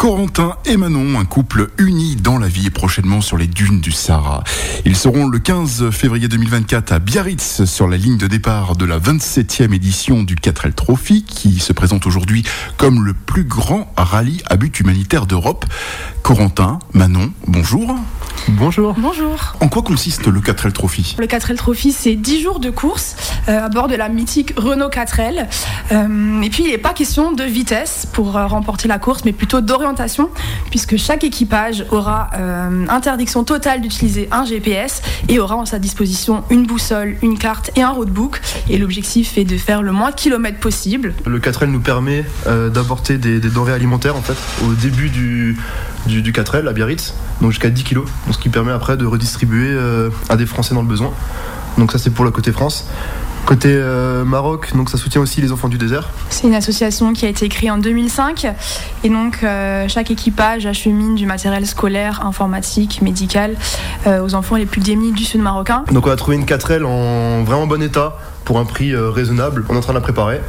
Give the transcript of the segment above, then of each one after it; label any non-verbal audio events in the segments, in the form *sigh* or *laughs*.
Corentin et Manon, un couple uni dans la vie et prochainement sur les dunes du Sahara. Ils seront le 15 février 2024 à Biarritz sur la ligne de départ de la 27e édition du 4L Trophy qui se présente aujourd'hui comme le plus grand rallye à but humanitaire d'Europe. Corentin, Manon, bonjour. Bonjour. Bonjour. En quoi consiste le 4L Trophy? Le 4L Trophy, c'est 10 jours de course euh, à bord de la mythique Renault 4L. Euh, et puis, il n'est pas question de vitesse pour euh, remporter la course, mais plutôt d'orientation, puisque chaque équipage aura interdiction totale d'utiliser un GPS et aura en sa disposition une boussole, une carte et un roadbook. Et l'objectif est de faire le moins de kilomètres possible. Le 4L nous permet d'apporter des, denrées alimentaires en fait au début du, du, du 4L à Biarritz, donc jusqu'à 10 kg ce qui permet après de redistribuer euh, à des Français dans le besoin. Donc ça c'est pour le côté France. Côté euh, Maroc, donc ça soutient aussi les enfants du désert. C'est une association qui a été créée en 2005 et donc euh, chaque équipage achemine du matériel scolaire, informatique, médical aux enfants les plus démunis du sud marocain. Donc on a trouvé une 4L en vraiment bon état pour un prix raisonnable. On est en train de la préparer.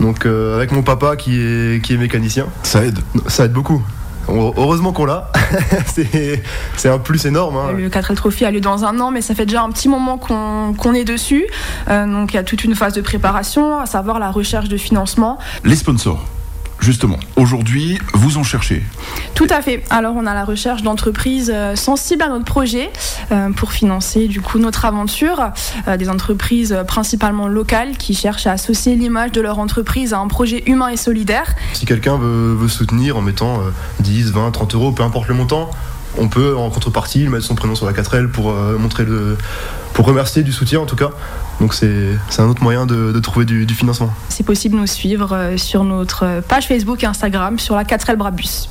Donc avec mon papa qui est, qui est mécanicien. Ça aide. Ça aide beaucoup. Heureusement qu'on l'a. *laughs* c'est un plus énorme. Hein. Le 4L Trophy a lieu dans un an, mais ça fait déjà un petit moment qu'on est dessus. Euh, donc il y a toute une phase de préparation, à savoir la recherche de financement. Les sponsors Justement, aujourd'hui, vous en cherchez Tout à fait. Alors, on a la recherche d'entreprises euh, sensibles à notre projet euh, pour financer du coup notre aventure. Euh, des entreprises principalement locales qui cherchent à associer l'image de leur entreprise à un projet humain et solidaire. Si quelqu'un veut, veut, soutenir en mettant 10, 20, 30 euros, peu importe le montant, on peut en contrepartie mettre son prénom sur la 4L pour montrer le, pour remercier du soutien en tout cas. Donc c'est un autre moyen de, trouver du, du financement. C'est possible de nous suivre sur notre page Facebook et Instagram sur la 4L Brabus.